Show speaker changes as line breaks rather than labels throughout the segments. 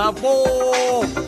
C'est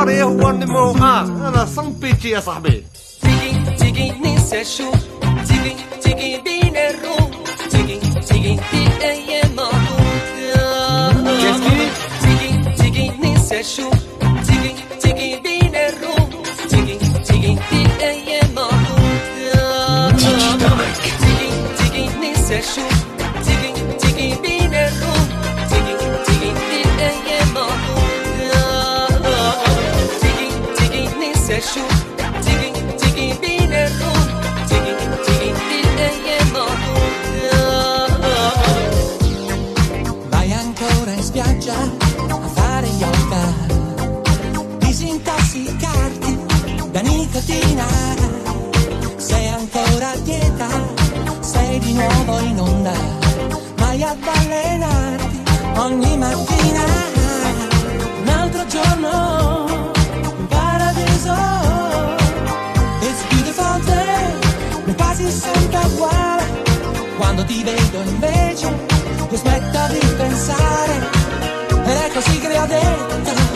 Agora eu vou de mão. Ela só um pitinho, sabe? Tiguin, tiguin, nem se é chu. Tiguin, tiguin, bem é ru. Tiguin, tiguin, tiguin, é mal. Tiguin, tiguin, nem se é chu. vedo invece, mi smetta di pensare, è così che.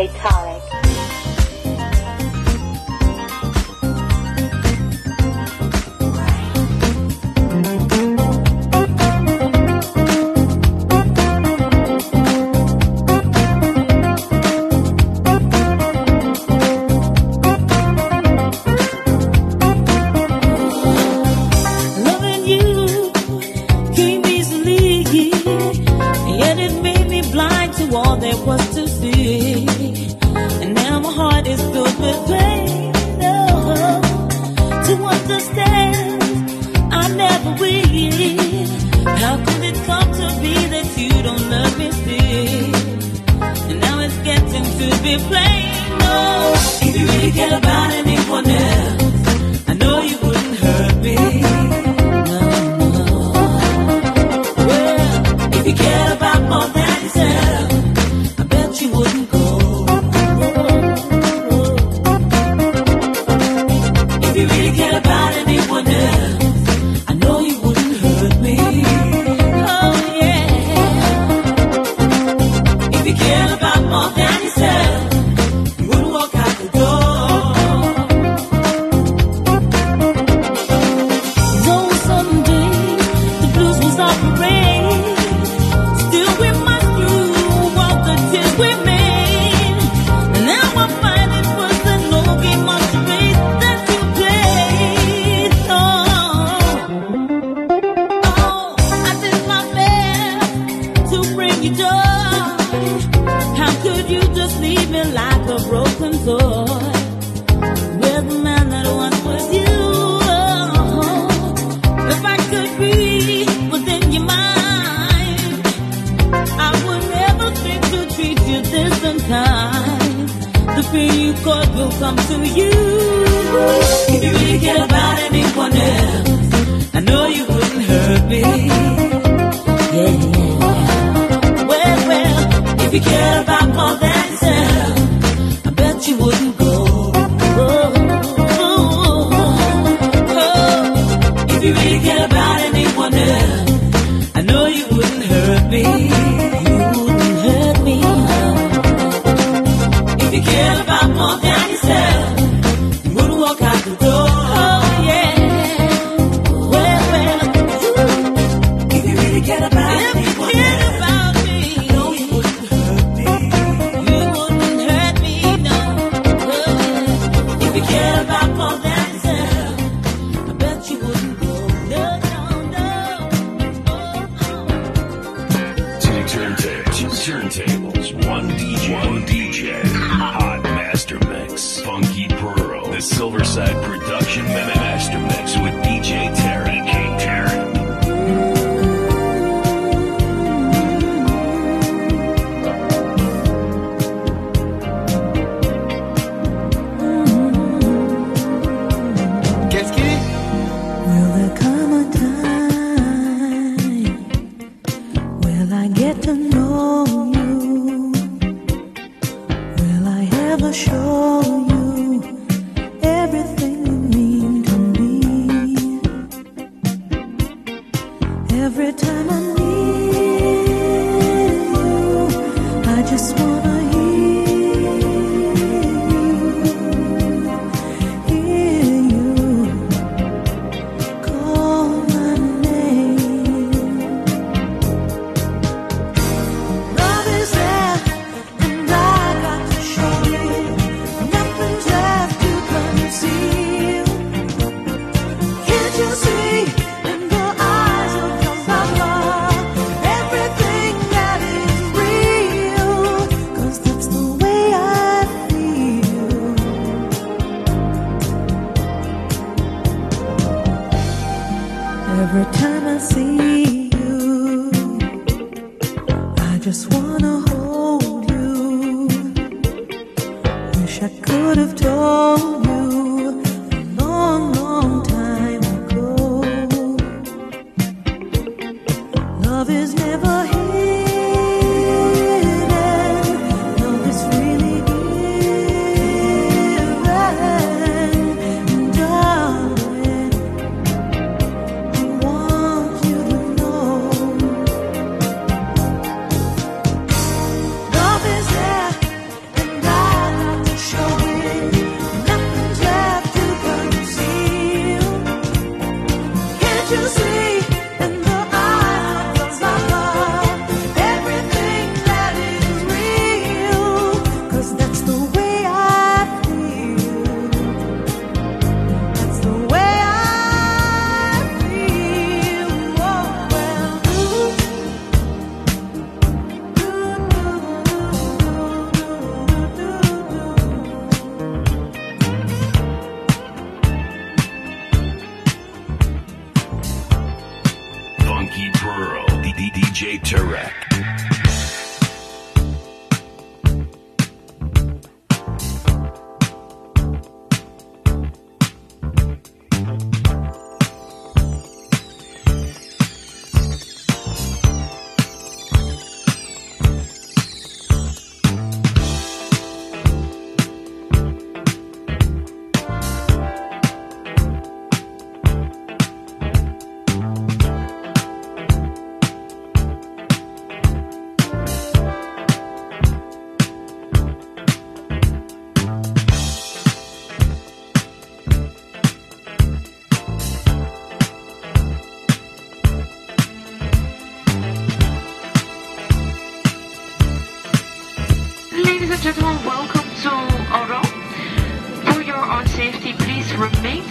DJ
Khaled. you done? How could you just leave me like a broken toy? With the man that once was you. Oh, if I could be within your mind, I would never think to treat you this unkind. The fear you caught will come to you. If you really care about anyone else, I know you wouldn't hurt me. Yeah. If you care about more than
sex. never show.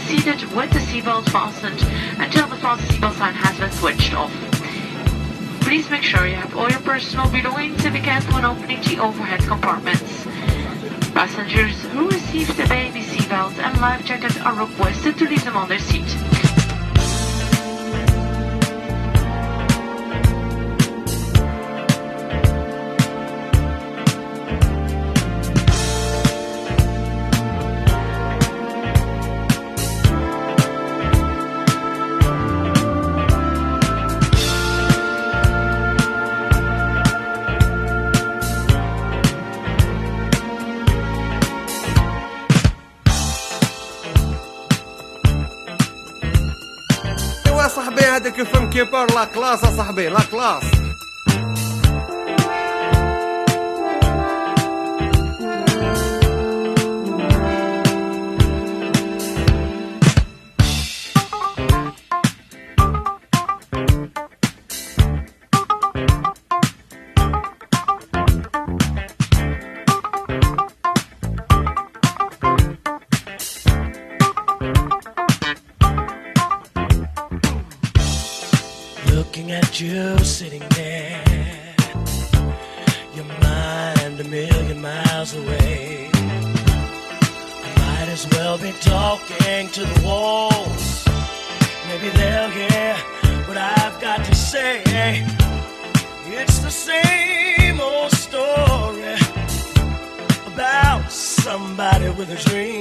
proceeded with the seatbelt fastened until the fasten seatbelt sign has been switched off. Please make sure you have all your personal belongings in be careful when opening the overhead compartments. Passengers who received the baby seatbelt and life jacket are requested to leave them on their seat.
كيف مكبر لا كلاس أصاحبي لا كلاس.
you sitting there, your mind a million miles away. I might as well be talking to the walls. Maybe they'll hear what I've got to say. It's the same old story about somebody with a dream.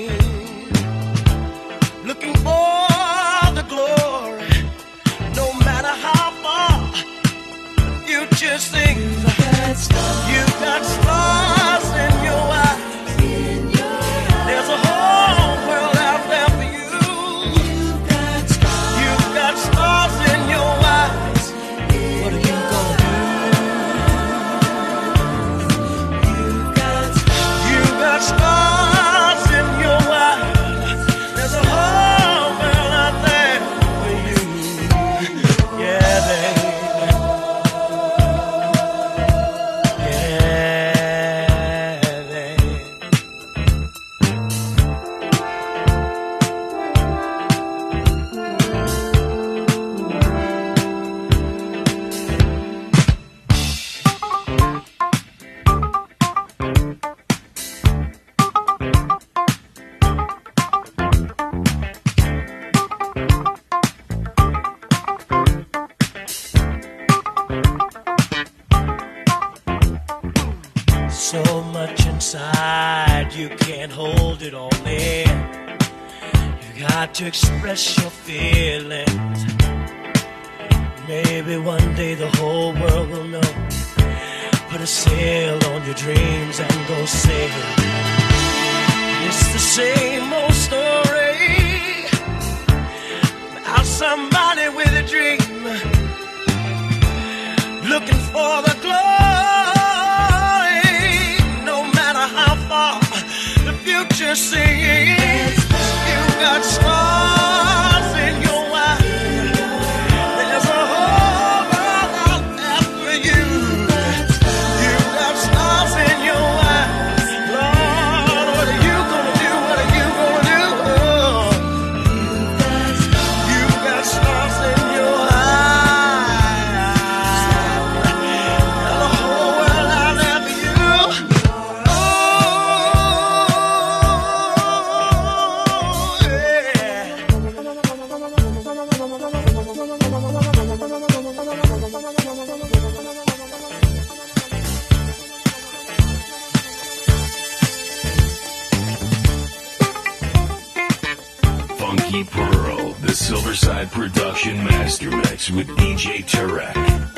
Pearl, the Silverside Production Master Mix with DJ Tarek.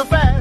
so
fast.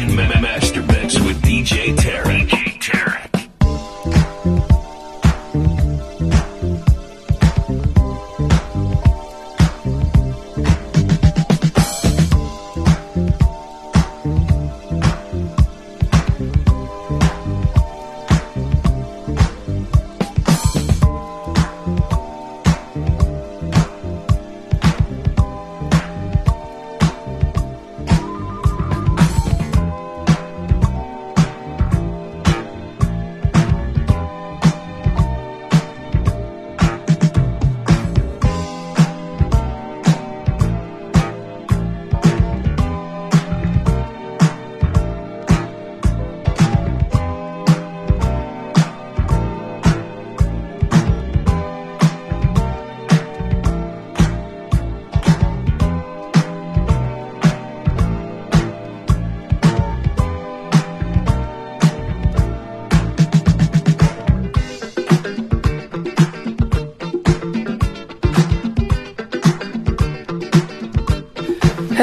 Nation Minute.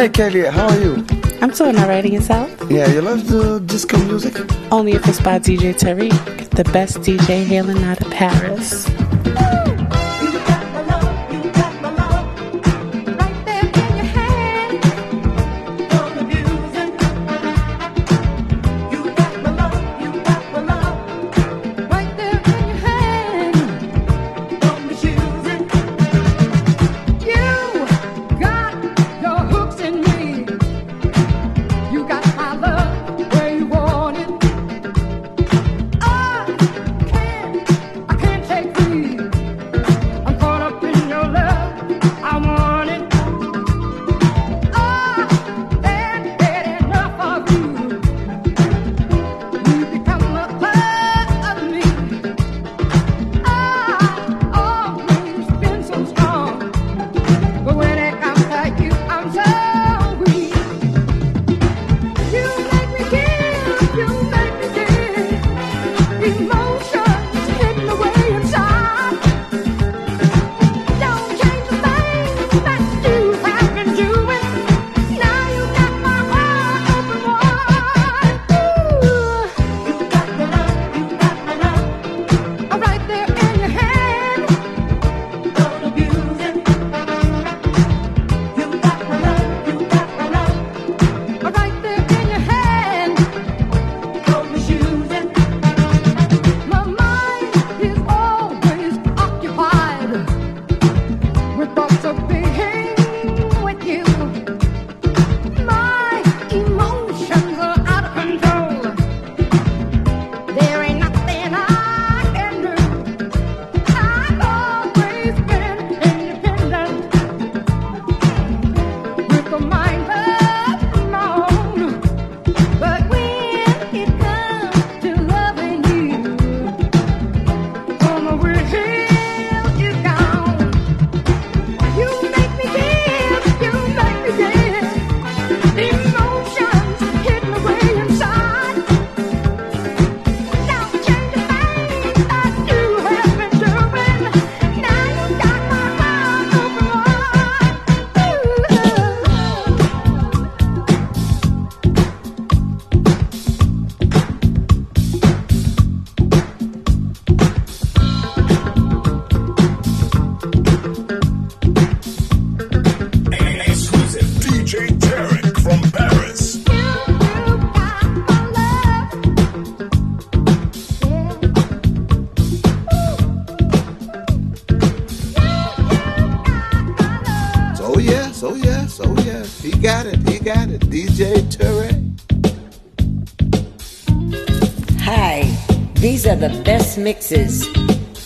Hey,
Kelly, how are you?
I'm doing alright yourself.
Yeah, you love the disco music?
Only if it's by DJ Tarek, the best DJ hailing out of Paris.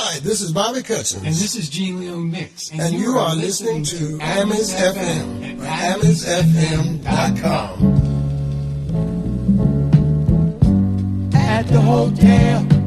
Hi, this is Bobby Cutchins.
And this is Gene Leo Mix.
And, and you, you, are, are listening, listening, to Amis FM at amisfm.com.
At
the hotel.